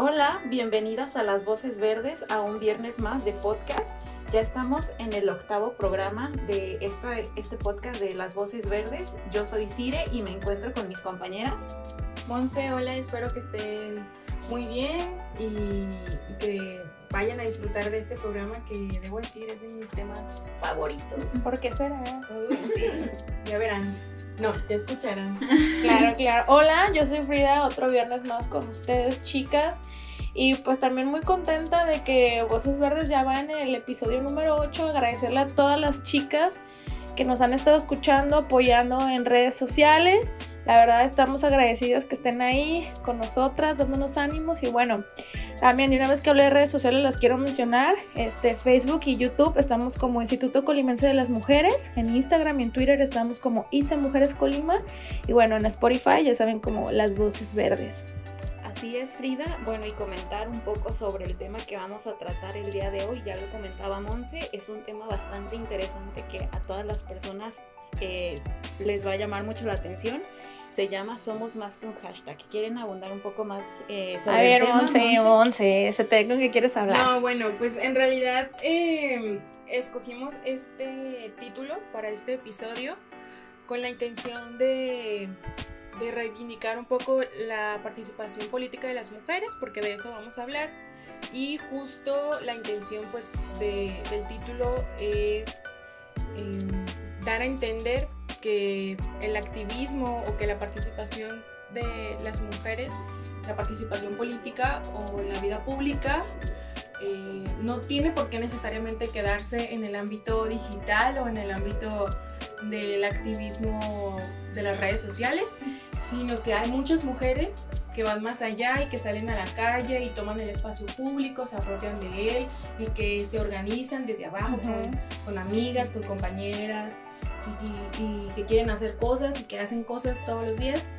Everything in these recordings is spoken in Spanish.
Hola, bienvenidas a Las Voces Verdes, a un viernes más de podcast. Ya estamos en el octavo programa de esta, este podcast de Las Voces Verdes. Yo soy Cire y me encuentro con mis compañeras. Monse, hola, espero que estén muy bien y, que vayan a disfrutar de este programa que debo decir es de mis temas favoritos. ¿Por qué será? Uy, sí, ya verán. No, ya escucharán. Claro, claro. Hola, yo soy Frida, otro viernes más con ustedes, chicas. Y pues también muy contenta de que Voces Verdes ya va en el episodio número 8. Agradecerle a todas las chicas que nos han estado escuchando, apoyando en redes sociales. La verdad estamos agradecidas que estén ahí con nosotras, dándonos ánimos. Y bueno, también de una vez que hablé de redes sociales las quiero mencionar. Este, Facebook y YouTube estamos como Instituto Colimense de las Mujeres. En Instagram y en Twitter estamos como ICE Mujeres Colima. Y bueno, en Spotify ya saben como Las Voces Verdes. Así es, Frida. Bueno, y comentar un poco sobre el tema que vamos a tratar el día de hoy. Ya lo comentaba Monse, es un tema bastante interesante que a todas las personas eh, les va a llamar mucho la atención. Se llama Somos más que un hashtag. ¿Quieren abundar un poco más eh, sobre a ver, el tema? Monse, Monse, se te con que quieres hablar. No, bueno, pues en realidad em, escogimos este título para este episodio con la intención de de reivindicar un poco la participación política de las mujeres, porque de eso vamos a hablar. Y justo la intención pues del título es em, dar a entender que el activismo o que la participación de las mujeres, la participación política o en la vida pública, eh, no tiene por qué necesariamente quedarse en el ámbito digital o en el ámbito del activismo de las redes sociales, sino que hay muchas mujeres que van más allá y que salen a la calle y toman el espacio público, se apropian de él y que se organizan desde abajo con, amigas, con compañeras y, que quieren hacer cosas y que hacen cosas todos los días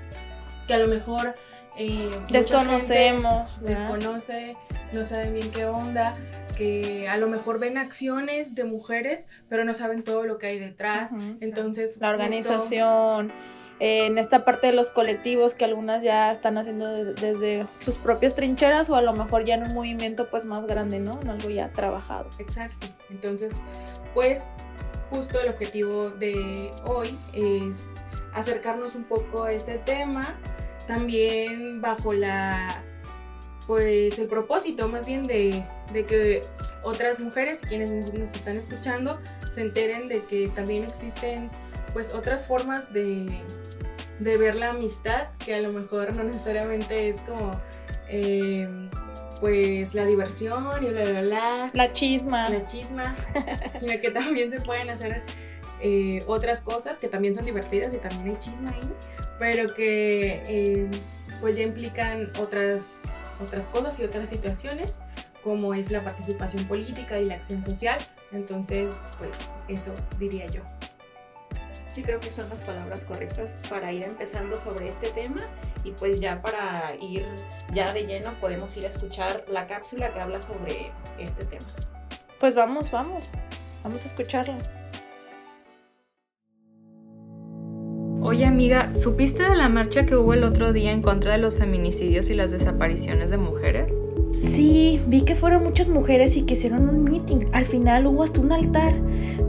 que a lo mejor eh, desconocemos, desconoce, no saben bien qué onda que a lo mejor ven acciones de mujeres, pero no saben todo lo que hay detrás. Entonces, la organización, en esta parte de los colectivos que algunas ya están haciendo desde sus propias trincheras o a lo mejor ya en un movimiento pues más grande, ¿no? En algo ya trabajado. Exacto. Entonces, pues justo el objetivo de hoy es acercarnos un poco a este tema, también bajo la pues el propósito más bien de, que otras mujeres, quienes nos están escuchando, se enteren de que también existen pues otras formas de, ver la amistad, que a lo mejor no necesariamente es como em, pues la diversión y bla, bla, bla. La chisma. La chisma, sino que también se pueden hacer eh, otras cosas que también son divertidas y también hay chisma ahí, pero que em, pues ya implican otras otras cosas y otras situaciones, como es la participación política y la acción social. Entonces, pues eso diría yo. Sí, creo que son las palabras correctas para ir empezando sobre este tema y pues ya para ir ya de lleno podemos ir a escuchar la cápsula que habla sobre este tema. Pues vamos, vamos, vamos a escucharla. Oye amiga, ¿supiste de la marcha que hubo el otro día en contra de los feminicidios y las desapariciones de mujeres? Sí, vi que fueron muchas mujeres y que hicieron un meeting. Al final hubo hasta un altar,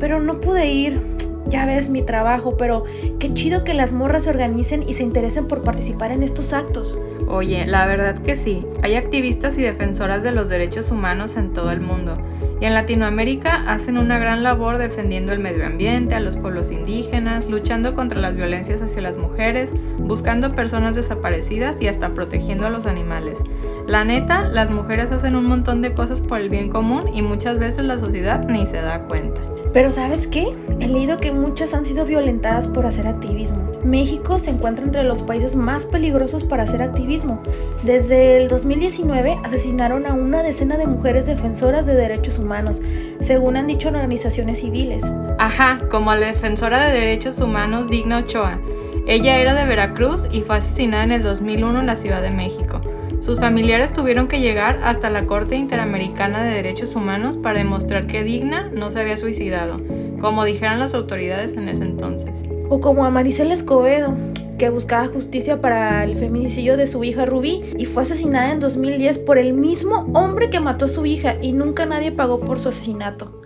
pero no pude ir. Ya ves mi trabajo, pero qué chido que las morras se organicen y se interesen por participar en estos actos. Oye, la verdad que sí. Hay activistas y defensoras de los derechos humanos en todo el mundo y en Latinoamérica hacen una gran labor defendiendo el medio ambiente, a los pueblos indígenas, luchando contra las violencias hacia las mujeres, buscando personas desaparecidas y hasta protegiendo a los animales. La neta, las mujeres hacen un montón de cosas por el bien común y muchas veces la sociedad ni se da cuenta. Pero ¿sabes qué? He leído que muchas han sido violentadas por hacer activismo. México se encuentra entre los países más peligrosos para hacer activismo. Desde el 2019 asesinaron a una decena de mujeres defensoras de derechos humanos, según han dicho organizaciones civiles. Ajá, como la defensora de derechos humanos Digna Ochoa. Ella era de Veracruz y fue asesinada en el 2001 en la Ciudad de México. Sus familiares tuvieron que llegar hasta la Corte Interamericana de Derechos Humanos para demostrar que Digna no se había suicidado, como dijeron las autoridades en ese entonces. O como a Maricela Escobedo, que buscaba justicia para el feminicidio de su hija Rubí y fue asesinada en 2010 por el mismo hombre que mató a su hija y nunca nadie pagó por su asesinato.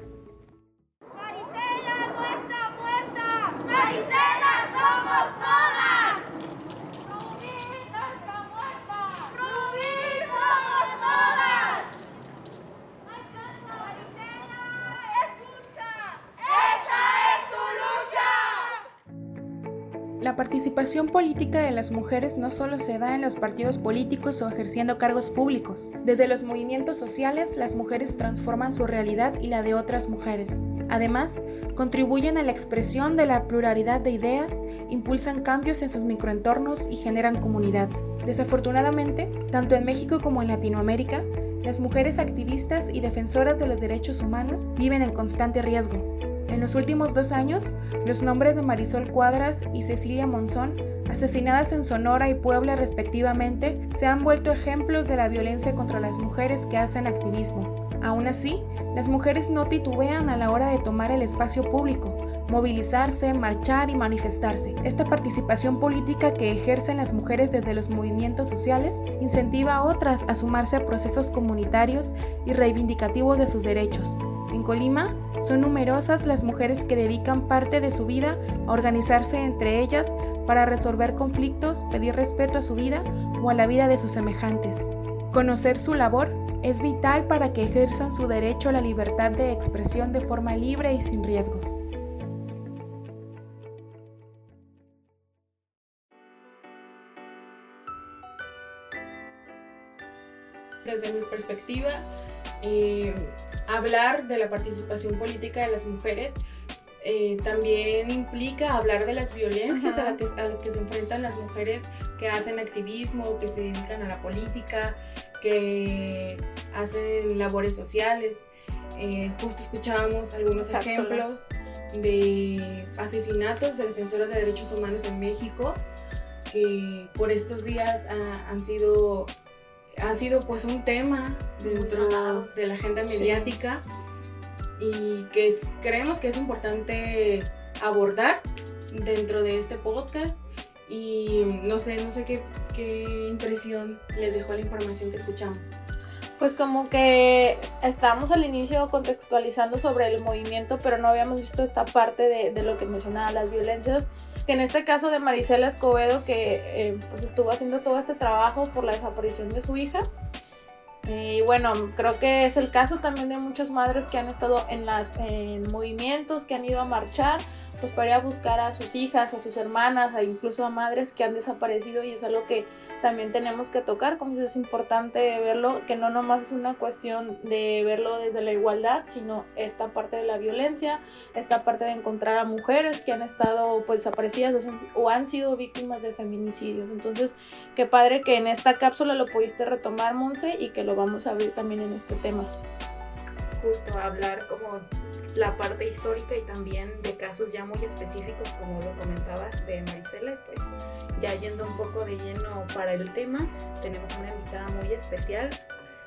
Participación política de las mujeres no solo se da en los partidos políticos o ejerciendo cargos públicos. Desde los movimientos sociales, las mujeres transforman su realidad y la de otras mujeres. Además, contribuyen a la expresión de la pluralidad de ideas, impulsan cambios en sus microentornos y generan comunidad. Desafortunadamente, tanto en México como en Latinoamérica, las mujeres activistas y defensoras de los derechos humanos viven en constante riesgo. En los últimos dos años, los nombres de Marisol Cuadras y Cecilia Monzón, asesinadas en Sonora y Puebla respectivamente, se han vuelto ejemplos de la violencia contra las mujeres que hacen activismo. Aún así, las mujeres no titubean a la hora de tomar el espacio público, movilizarse, marchar y manifestarse. Esta participación política que ejercen las mujeres desde los movimientos sociales incentiva a otras a sumarse a procesos comunitarios y reivindicativos de sus derechos. En Colima, son numerosas las mujeres que dedican parte de su vida a organizarse entre ellas para resolver conflictos, pedir respeto a su vida o a la vida de sus semejantes. Conocer su labor es vital para que ejerzan su derecho a la libertad de expresión de forma libre y sin riesgos. Desde mi perspectiva, eh, hablar de la participación política de las mujeres eh, también implica hablar de las violencias a, que, a, las que se enfrentan las mujeres que hacen activismo, que se dedican a la política, que hacen labores sociales. Eh, justo escuchábamos algunos ejemplos de asesinatos de defensoras de derechos humanos en México que por estos días han sido han sido pues un tema dentro de la agenda mediática y que es, creemos que es importante abordar dentro de este podcast. Y no sé, no sé qué, qué impresión les dejó la información que escuchamos. Pues como que estábamos al inicio contextualizando sobre el movimiento, pero no habíamos visto esta parte de, de lo que mencionaba las violencias que en este caso de Marisela Escobedo, que eh, pues estuvo haciendo todo este trabajo por la desaparición de su hija. Y bueno, creo que es el caso también de muchas madres que han estado en, las, en movimientos, que han ido a marchar pues para ir a buscar a sus hijas, a sus hermanas, a incluso a madres que han desaparecido y es algo que también tenemos que tocar, como dices, es importante verlo, que no nomás es una cuestión de verlo desde la igualdad, sino esta parte de la violencia, esta parte de encontrar a mujeres que han estado pues desaparecidas o han sido víctimas de feminicidios. Entonces, qué padre que en esta cápsula lo pudiste retomar, Monse, y que lo vamos a abrir también en este tema. Justo hablar como la parte histórica y también de casos ya muy específicos, como lo comentabas de Marisela, pues ya yendo un poco de lleno para el tema, tenemos una invitada muy especial,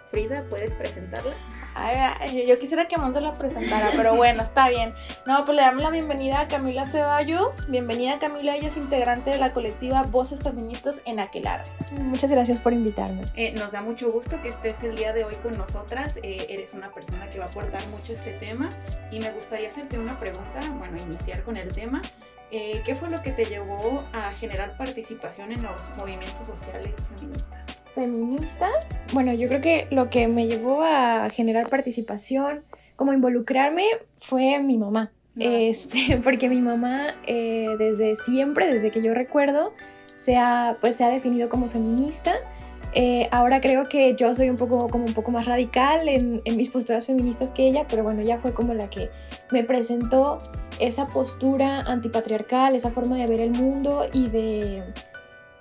Frida, ¿puedes presentarla? Ay, yo quisiera que Monza la presentara, pero bueno, está bien. No, pues le damos la bienvenida a Camila Ceballos. Bienvenida Camila, ella es integrante de la colectiva Voces Feministas en Aquelar. Muchas gracias por invitarme. Eh, nos da mucho gusto que estés el día de hoy con nosotras. Eh, eres una persona que va a aportar mucho este tema y me gustaría hacerte una pregunta, bueno, iniciar con el tema. Eh, ¿Qué fue lo que te llevó a generar participación en los movimientos sociales feministas? Feministas, bueno, yo creo que lo que me llevó a generar participación, como involucrarme, fue mi mamá. Ah, este, porque mi mamá eh, desde siempre, desde que yo recuerdo, se ha, pues, se ha definido como feminista Eh, ahora creo que yo soy un poco, como un poco más radical en, en, mis posturas feministas que ella, pero bueno, ella fue como la que me presentó esa postura antipatriarcal, esa forma de ver el mundo y de,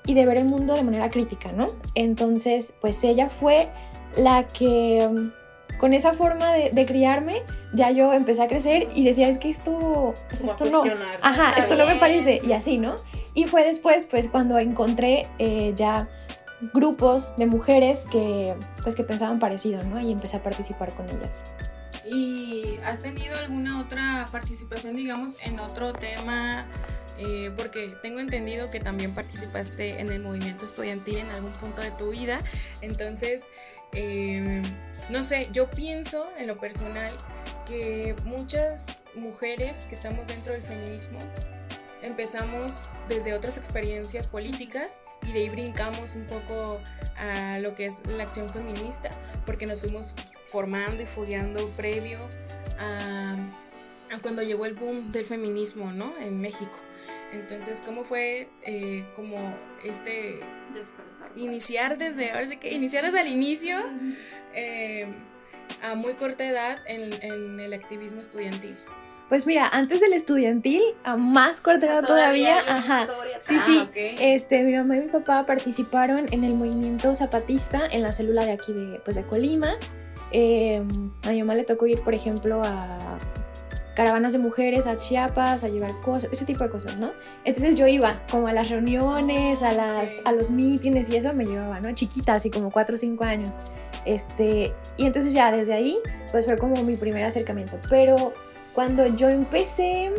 y de ver el mundo de manera crítica, ¿no? Entonces, pues ella fue la que con esa forma de, criarme, ya yo empecé a crecer y decía, es que esto, o sea, esto no, ajá, esto no me parece, y así, ¿no? Y fue después, pues, cuando encontré eh, ya grupos de mujeres que, pues, que pensaban parecido, ¿no? Y empecé a participar con ellas. ¿Y has tenido alguna otra participación, digamos, en otro tema? Eh, porque tengo entendido que también participaste en el movimiento estudiantil en algún punto de tu vida. Entonces, eh, no sé, yo pienso en lo personal que muchas mujeres que estamos dentro del feminismo empezamos desde otras experiencias políticas y de ahí brincamos un poco a lo que es la acción feminista, porque nos fuimos formando y fogueando previo a, cuando llegó el boom del feminismo, ¿no? En México. Entonces, ¿cómo fue eh, como este iniciar desde, ahora sí que iniciar desde el inicio eh, a muy corta edad en, en el activismo estudiantil? Pues mira, antes del estudiantil, a más corta edad todavía, ajá. Sí, sí. Ah, este, mi mamá y mi papá participaron en el movimiento zapatista en la célula de aquí de, pues, de Colima. Em, a mi mamá le tocó ir, por ejemplo, a caravanas de mujeres a Chiapas, a llevar cosas, ese tipo de cosas, ¿no? Entonces yo iba como a las reuniones, a, las, a los mítines y eso me llevaba, ¿no? Chiquita, así como 4 o 5 años. Este, y entonces ya desde ahí, pues fue como mi primer acercamiento. Pero cuando yo empecé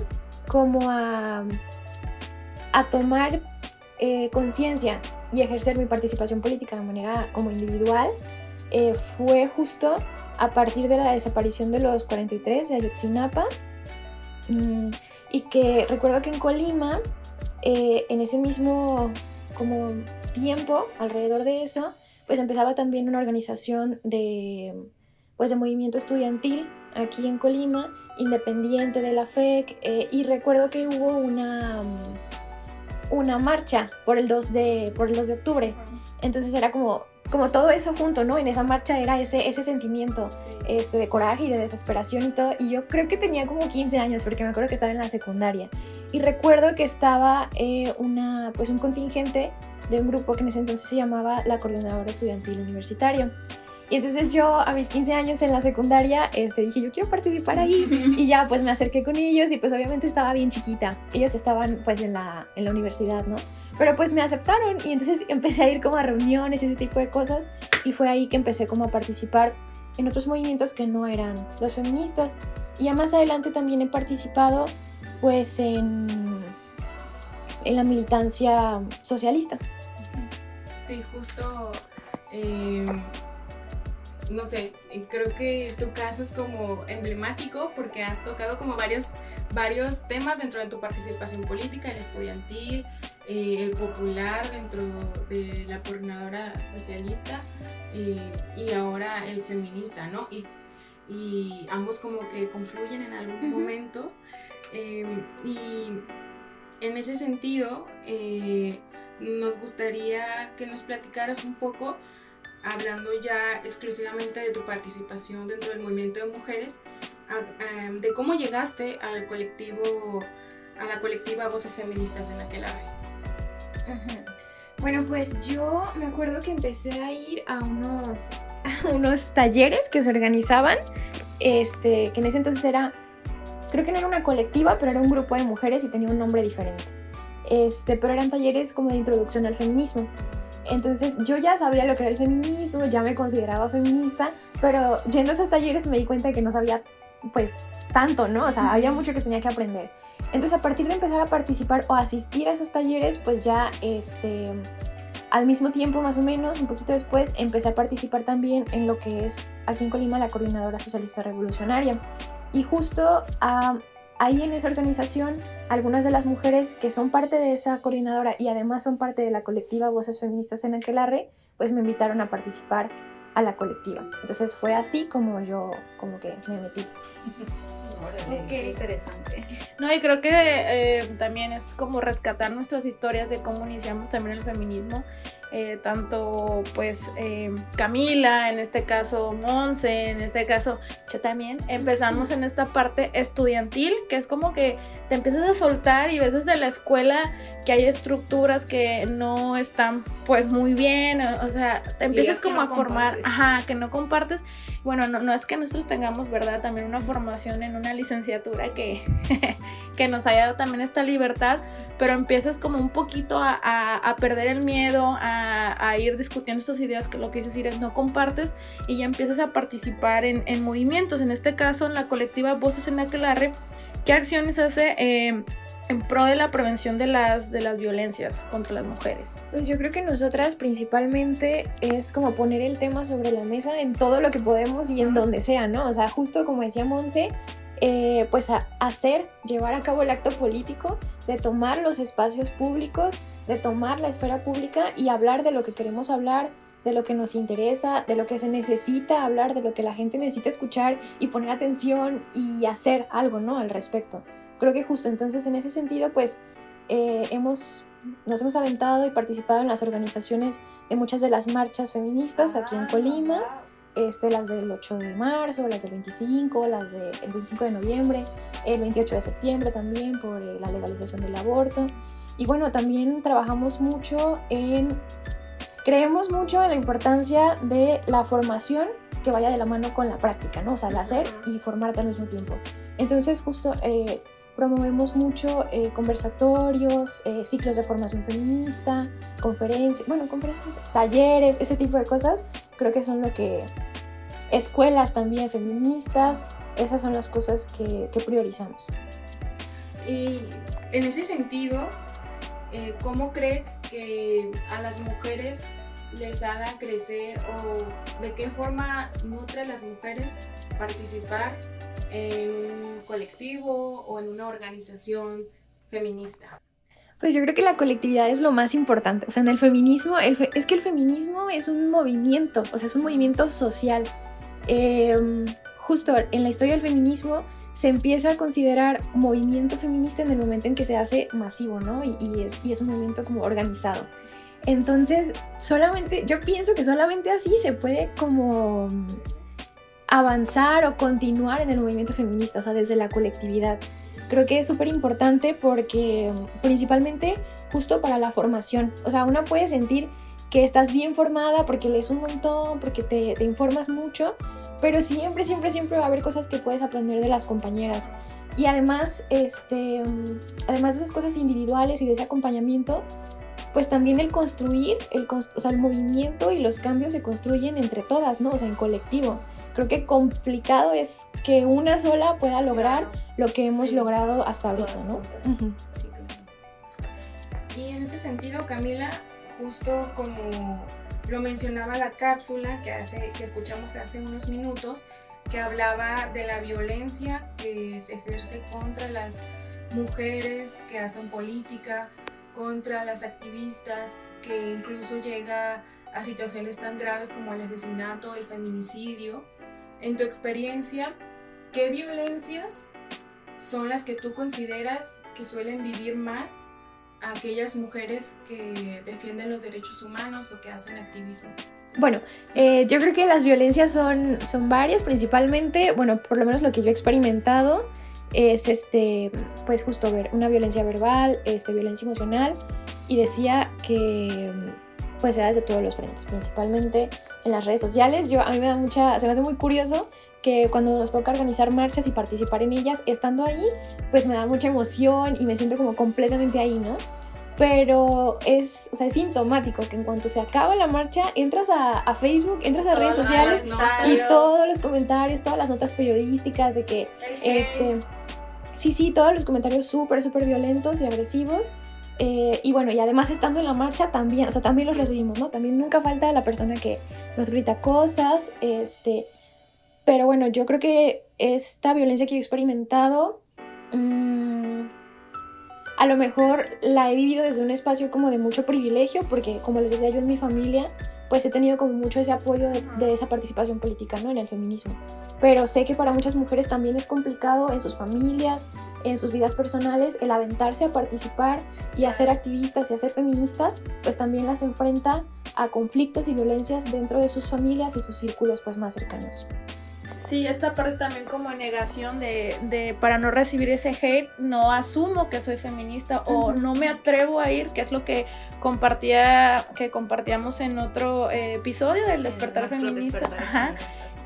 como a, a tomar eh, conciencia y ejercer mi participación política de manera como individual, eh, fue justo a partir de la desaparición de los 43 de Ayotzinapa. Mm, y que recuerdo que en Colima, eh, en ese mismo como tiempo, alrededor de eso, pues empezaba también una organización de, pues de movimiento estudiantil aquí en Colima independiente de la FEC eh, y recuerdo que hubo una, una marcha por el 2 de, por el 2 de octubre. Entonces era como, como todo eso junto, ¿no? En esa marcha era ese, ese sentimiento este, de coraje y de desesperación y todo. Y yo creo que tenía como 15 años porque me acuerdo que estaba en la secundaria. Y recuerdo que estaba eh, una, pues un contingente de un grupo que en ese entonces se llamaba la Coordinadora Estudiantil Universitaria. Y entonces yo a mis 15 años en la secundaria este, dije, yo quiero participar ahí. Y ya pues me acerqué con ellos y pues obviamente estaba bien chiquita. Ellos estaban pues en la, en la universidad, ¿no? Pero pues me aceptaron y entonces empecé a ir como a reuniones y ese tipo de cosas. Y fue ahí que empecé como a participar en otros movimientos que no eran los feministas. Y ya más adelante también he participado pues en, en la militancia socialista. Sí, justo... Eh no sé, creo que tu caso es como emblemático porque has tocado como varios, varios temas dentro de tu participación política, el estudiantil, eh, el popular dentro de la coordinadora socialista eh, y ahora el feminista, ¿no? Y, ambos como que confluyen en algún momento. Em, y en ese sentido, eh, nos gustaría que nos platicaras un poco hablando ya exclusivamente de tu participación dentro del movimiento de mujeres, em, de cómo llegaste al colectivo, a la colectiva Voces Feministas en aquel Bueno, pues yo me acuerdo que empecé a ir a unos, unos talleres que se organizaban, este, que en ese entonces era, creo que no era una colectiva, pero era un grupo de mujeres y tenía un nombre diferente. Este, pero eran talleres como de introducción al feminismo. Entonces yo ya sabía lo que era el feminismo, ya me consideraba feminista, pero yendo a esos talleres me di cuenta de que no sabía pues tanto, ¿no? O sea, había mucho que tenía que aprender. Entonces a partir de empezar a participar o asistir a esos talleres, pues ya este al mismo tiempo más o menos, un poquito después, empecé a participar también en lo que es aquí en Colima la Coordinadora Socialista Revolucionaria. Y justo a ahí en esa organización, algunas de las mujeres que son parte de esa coordinadora y además son parte de la colectiva Voces Feministas en Aquelarre, pues me invitaron a participar a la colectiva. Entonces fue así como yo como que me metí. Qué interesante. No, y creo que eh, también es como rescatar nuestras historias de cómo iniciamos también el feminismo eh, tanto pues eh, Camila, en este caso Monse, en este caso yo también, empezamos en esta parte estudiantil, que es como que te empiezas a soltar y ves desde la escuela que hay estructuras que no están pues muy bien, o, sea, te empiezas como a formar, ajá, que no compartes. Bueno, no, no es que nosotros tengamos, ¿verdad? También una formación en una licenciatura que, que nos haya dado también esta libertad, pero empiezas como un poquito a, a, perder el miedo, a, a, ir discutiendo estas ideas que lo que dices es no compartes y ya empiezas a participar en, en movimientos, en este caso en la colectiva Voces en Aquelarre ¿Qué acciones hace eh, en pro de la prevención de las, de las violencias contra las mujeres? Pues yo creo que nosotras principalmente es como poner el tema sobre la mesa en todo lo que podemos y en donde sea, ¿no? O sea, justo como decía Monse, eh, pues a hacer, llevar a cabo el acto político, de tomar los espacios públicos, de tomar la esfera pública y hablar de lo que queremos hablar, de lo que nos interesa, de lo que se necesita hablar, de lo que la gente necesita escuchar y poner atención y hacer algo, ¿no? Al respecto. Creo que justo entonces en ese sentido, pues eh, hemos, nos hemos aventado y participado en las organizaciones de muchas de las marchas feministas aquí en Colima, este, las del 8 de marzo, las del 25, las del 25 de noviembre, el 28 de septiembre también por eh, la legalización del aborto. Y bueno, también trabajamos mucho en Creemos mucho en la importancia de la formación que vaya de la mano con la práctica, ¿no? O sea, el hacer y formarte al mismo tiempo. Entonces, justo eh, promovemos mucho eh, conversatorios, eh, ciclos de formación feminista, conferencias, bueno, conferencias, talleres, ese tipo de cosas. Creo que son lo que... Escuelas también feministas, esas son las cosas que, que priorizamos. Y en ese sentido, ¿cómo crees que a las mujeres les haga crecer o de qué forma nutre a las mujeres participar en un colectivo o en una organización feminista? Pues yo creo que la colectividad es lo más importante. O sea, en el feminismo, es que el feminismo es un movimiento, o sea, es un movimiento social. Em, justo en la historia del feminismo se empieza a considerar movimiento feminista en el momento en que se hace masivo, ¿no? Y, es, y es un movimiento como organizado. Entonces, solamente, yo pienso que solamente así se puede como avanzar o continuar en el movimiento feminista, o sea, desde la colectividad. Creo que es súper importante porque principalmente justo para la formación, o sea, una puede sentir que estás bien formada porque lees un montón, porque te, te informas mucho, pero siempre, siempre, siempre va a haber cosas que puedes aprender de las compañeras. Y además, este, además de esas cosas individuales y de ese acompañamiento, pues también el construir, el, o sea, el movimiento y los cambios se construyen entre todas, ¿no? O sea, en colectivo. Creo que complicado es que una sola pueda lograr lo que hemos logrado hasta ahorita, ¿no? Y en ese sentido, Camila, justo como lo mencionaba la cápsula que, hace, que escuchamos hace unos minutos, que hablaba de la violencia que se ejerce contra las mujeres que hacen política, contra las activistas, que incluso llega a situaciones tan graves como el asesinato, el feminicidio. En tu experiencia, ¿qué violencias son las que tú consideras que suelen vivir más a aquellas mujeres que defienden los derechos humanos o que hacen activismo? Bueno, eh, yo creo que las violencias son, son varias, principalmente, bueno, por lo menos lo que yo he experimentado es este, pues justo ver una violencia verbal, este, violencia emocional. Y decía que pues se da desde todos los frentes, principalmente en las redes sociales. Yo a mí me da mucha, se me hace muy curioso que cuando nos toca organizar marchas y participar en ellas, estando ahí, pues me da mucha emoción y me siento como completamente ahí, ¿no? Pero es, o sea, es sintomático que en cuanto se acaba la marcha, entras a, Facebook, entras a redes sociales y todos los comentarios, todas las notas periodísticas de que, este, Sí, sí, todos los comentarios súper, súper violentos y agresivos. Eh, y bueno, y además estando en la marcha también, o sea, también los recibimos, ¿no? También nunca falta la persona que nos grita cosas, este... Pero bueno, yo creo que esta violencia que he experimentado, mmm, a lo mejor la he vivido desde un espacio como de mucho privilegio, porque como les decía yo en mi familia, pues he tenido como mucho ese apoyo de, esa participación política ¿no? en el feminismo. Pero sé que para muchas mujeres también es complicado en sus familias, en sus vidas personales, el aventarse a participar y a ser activistas y a ser feministas, pues también las enfrenta a conflictos y violencias dentro de sus familias y sus círculos pues más cercanos. Sí, esta parte también como negación de, de, para no recibir ese hate, no asumo que soy feminista o no me atrevo a ir, que es lo que compartía, que compartíamos en otro eh, episodio del despertar feminista.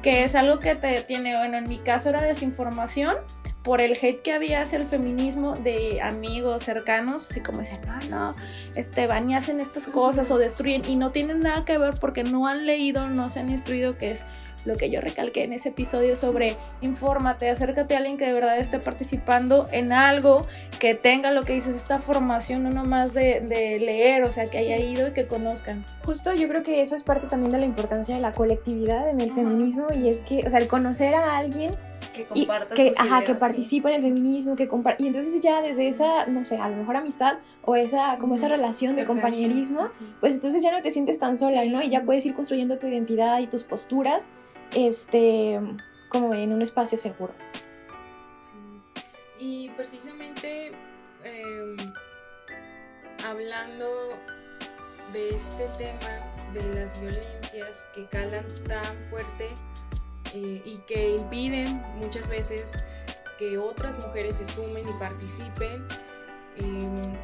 que es algo que te tiene, bueno, en mi caso era desinformación por el hate que había hacia el feminismo de amigos cercanos, así como decían, no, no, este, van y hacen estas cosas o destruyen y no tienen nada que ver porque no han leído, no se han instruido que es lo que yo recalqué en ese episodio sobre infórmate, acércate a alguien que de verdad esté participando en algo, que tenga lo que dices, esta formación no nomás de, de leer, o sea, que haya ido y que conozcan. Justo yo creo que eso es parte también de la importancia de la colectividad en el feminismo y es que, o sea, el conocer a alguien que comparta que, ajá, que participa en el feminismo, que y entonces ya desde esa, no sé, a lo mejor amistad o esa como esa relación de compañerismo, pues entonces ya no te sientes tan sola, ¿no? Y ya puedes ir construyendo tu identidad y tus posturas este, como en un espacio seguro. Sí, y precisamente em, hablando de este tema de las violencias que calan tan fuerte eh, y que impiden muchas veces que otras mujeres se sumen y participen. Em,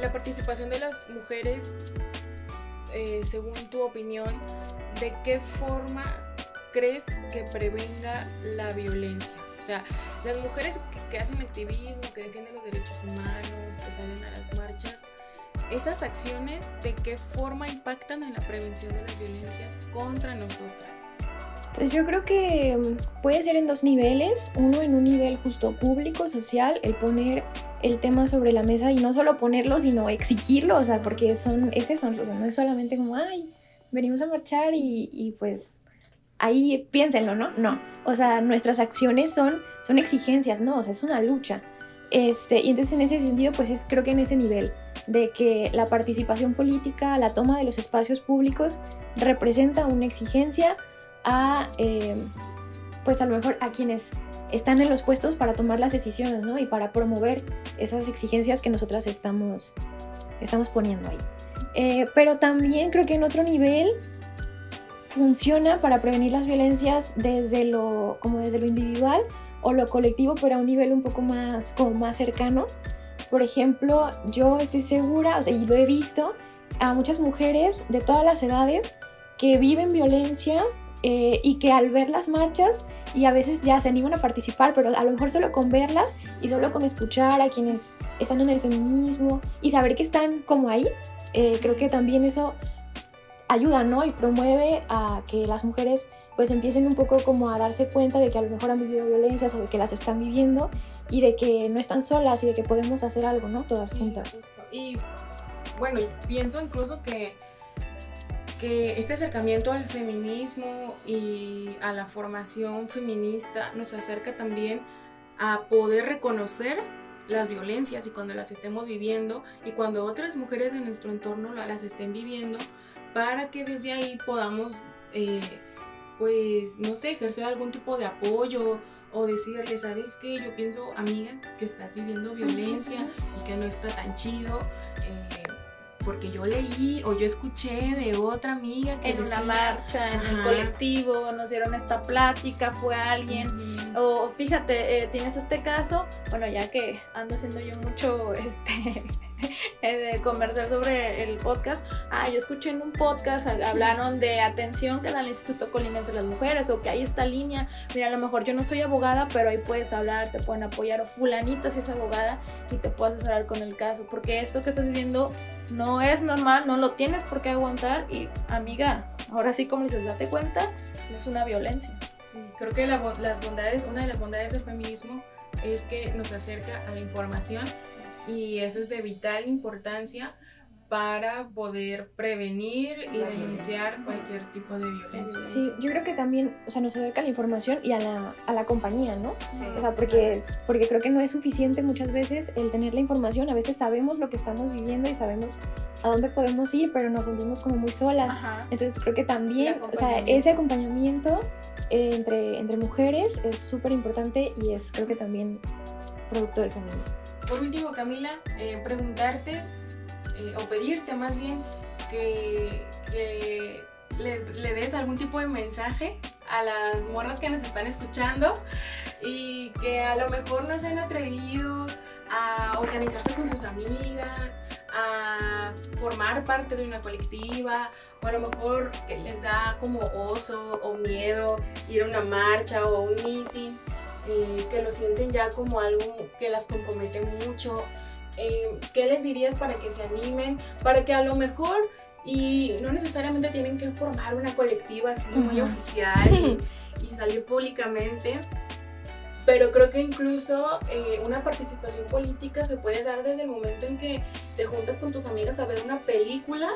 la participación de las mujeres, eh, según tu opinión, ¿de qué forma crees que prevenga la violencia? O sea, las mujeres que, hacen activismo, que defienden los derechos humanos, que salen a las marchas, esas acciones, ¿de qué forma impactan en la prevención de las violencias contra nosotras? Pues yo creo que mm, puede ser en dos niveles. Uno en un nivel justo público, social, el poner el tema sobre la mesa y no solo ponerlo, sino exigirlo, o sea, porque son, es eso, o sea, no es solamente como, ay, venimos a marchar y, y pues ahí piénsenlo, ¿no? No. O sea, nuestras acciones son, son exigencias, ¿no? O sea, es una lucha. Este, y entonces en ese sentido, pues es creo que en ese nivel de que la participación política, la toma de los espacios públicos representa una exigencia a, eh, pues a lo mejor a quienes están en los puestos para tomar las decisiones, ¿no? Y para promover esas exigencias que nosotras estamos, estamos poniendo ahí. Eh, pero también creo que en otro nivel funciona para prevenir las violencias desde lo, como desde lo individual o lo colectivo, pero a un nivel un poco más, como más cercano. Por ejemplo, yo estoy segura, o sea, y lo he visto, a muchas mujeres de todas las edades que viven violencia eh, y que al ver las marchas y a veces ya se animan a participar, pero a lo mejor solo con verlas y solo con escuchar a quienes están en el feminismo y saber que están como ahí, eh, creo que también eso ayuda, ¿no? Y promueve a que las mujeres pues empiecen un poco como a darse cuenta de que a lo mejor han vivido violencias o de que las están viviendo y de que no están solas y de que podemos hacer algo, ¿no? Todas juntas. Y bueno, pienso incluso que, que este acercamiento al feminismo y a la formación feminista nos acerca también a poder reconocer las violencias y cuando las estemos viviendo y cuando otras mujeres de nuestro entorno las estén viviendo, para que desde ahí podamos, eh, pues, no sé, ejercer algún tipo de apoyo o decirle, ¿sabes qué? Yo pienso, amiga, que estás viviendo violencia y que no está tan chido. Eh, porque yo leí o yo escuché de otra amiga que en una marcha, en el colectivo, nos dieron esta plática, fue alguien, o fíjate, eh, tienes este caso, bueno, ya que ando haciendo yo mucho este de conversar sobre el podcast. Ah, yo escuché en un podcast, hablaron de atención que da el Instituto Colimense de las Mujeres o que hay esta línea. Mira, a lo mejor yo no soy abogada, pero ahí puedes hablar, te pueden apoyar o fulanita si es abogada y te puedes asesorar con el caso. Porque esto que estás viviendo no es normal, no lo tienes por qué aguantar y amiga, ahora sí como dices, date cuenta, esto es una violencia. Sí, creo que las bondades, una de las bondades del feminismo es que nos acerca a la información y eso es de vital importancia para poder prevenir y denunciar cualquier tipo de violencia. Sí, yo creo que también, o sea, nos acerca la información y a la, a la compañía, ¿no? Sí, o sea, porque, porque creo que no es suficiente muchas veces el tener la información, a veces sabemos lo que estamos viviendo y sabemos a dónde podemos ir, pero nos sentimos como muy solas. Entonces creo que también, o sea, ese acompañamiento eh, entre, entre mujeres es súper importante y es creo que también producto del feminismo. Por último, Camila, eh, preguntarte eh, o pedirte más bien que le, le des algún tipo de mensaje a las morras que nos están escuchando y que a lo mejor no se han atrevido a organizarse con sus amigas, a formar parte de una colectiva, o a lo mejor que les da como oso o miedo ir a una marcha o un meeting, eh, que lo sienten ya como algo que las compromete mucho. Eh, ¿Qué les dirías para que se animen? Para que a lo mejor, y no necesariamente tienen que formar una colectiva así muy oficial y, y salir públicamente, pero creo que incluso eh, una participación política se puede dar desde el momento en que te juntas con tus amigas a ver una película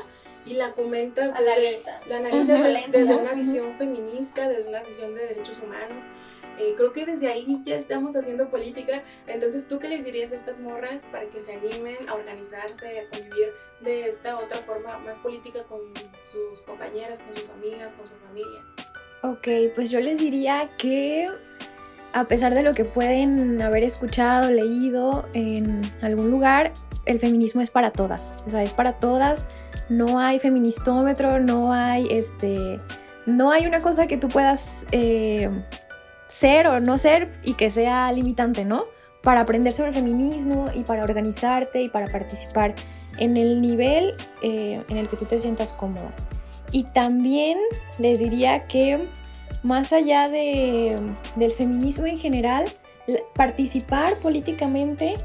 y la comentas desde, la analizas desde, una visión feminista, desde una visión de derechos humanos. Eh, creo que desde ahí ya estamos haciendo política. Entonces, ¿tú qué les dirías a estas morras para que se animen a organizarse, a convivir de esta otra forma más política con sus compañeras, con sus amigas, con su familia? Ok, pues yo les diría que a pesar de lo que pueden haber escuchado, leído en algún lugar, el feminismo es para todas. O sea, es para todas. No hay feministómetro, no hay este. No hay una cosa que tú puedas eh, ser o no ser y que sea limitante, ¿no? Para aprender sobre feminismo y para organizarte y para participar en el nivel eh, en el que tú te sientas cómoda. Y también les diría que más allá de, del feminismo en general, participar políticamente,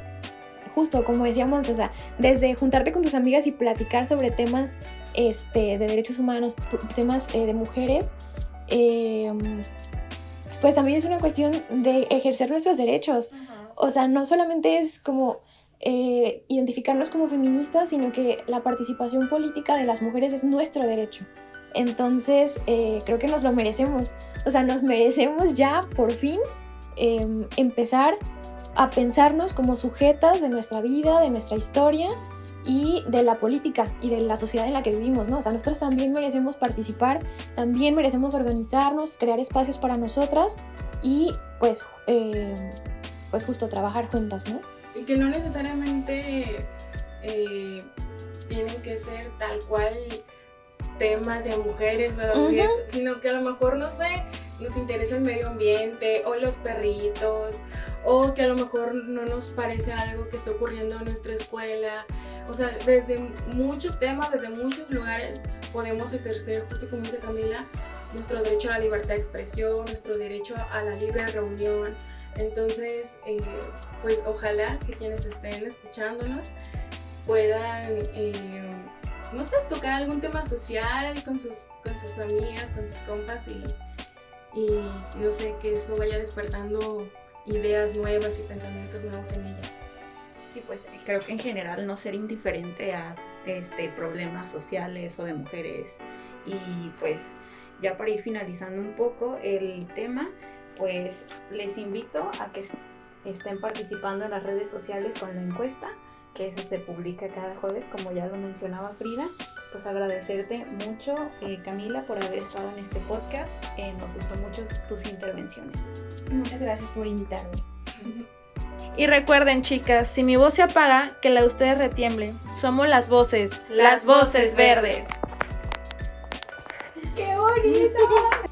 justo como decíamos, o sea, desde juntarte con tus amigas y platicar sobre temas este, de derechos humanos, temas eh, de mujeres, em, pues también es una cuestión de ejercer nuestros derechos. O sea, no solamente es como eh, identificarnos como feministas, sino que la participación política de las mujeres es nuestro derecho. Entonces, eh, creo que nos lo merecemos. O sea, nos merecemos ya, por fin, em, empezar a pensarnos como sujetas de nuestra vida, de nuestra historia y de la política y de la sociedad en la que vivimos, ¿no? O sea, nosotras también merecemos participar, también merecemos organizarnos, crear espacios para nosotras y pues, em, pues justo trabajar juntas, ¿no? Y que no necesariamente eh, tienen que ser tal cual temas de mujeres, sino que a lo mejor, no sé, nos interesa el medio ambiente o los perritos, o que a lo mejor no nos parece algo que está ocurriendo en nuestra escuela. O sea, desde muchos temas, desde muchos lugares podemos ejercer, justo como dice Camila, nuestro derecho a la libertad de expresión, nuestro derecho a la libre reunión. Entonces, eh, pues ojalá que quienes estén escuchándonos puedan... Eh, no sé, tocar algún tema social con sus, con sus amigas, con sus compas y, y no sé, que eso vaya despertando ideas nuevas y pensamientos nuevos en ellas. Sí, pues creo que en general no ser indiferente a este, problemas sociales o de mujeres. Y pues ya para ir finalizando un poco el tema, pues les invito a que estén participando en las redes sociales con la encuesta que se publica cada jueves, como ya lo mencionaba Frida. Pues agradecerte mucho, eh, Camila, por haber estado en este podcast. Eh, nos gustó mucho tus intervenciones. Muchas gracias por invitarme. Y recuerden, chicas, si mi voz se apaga, que la de ustedes retiemble. Somos las voces, las, voces verdes. ¡Qué bonito!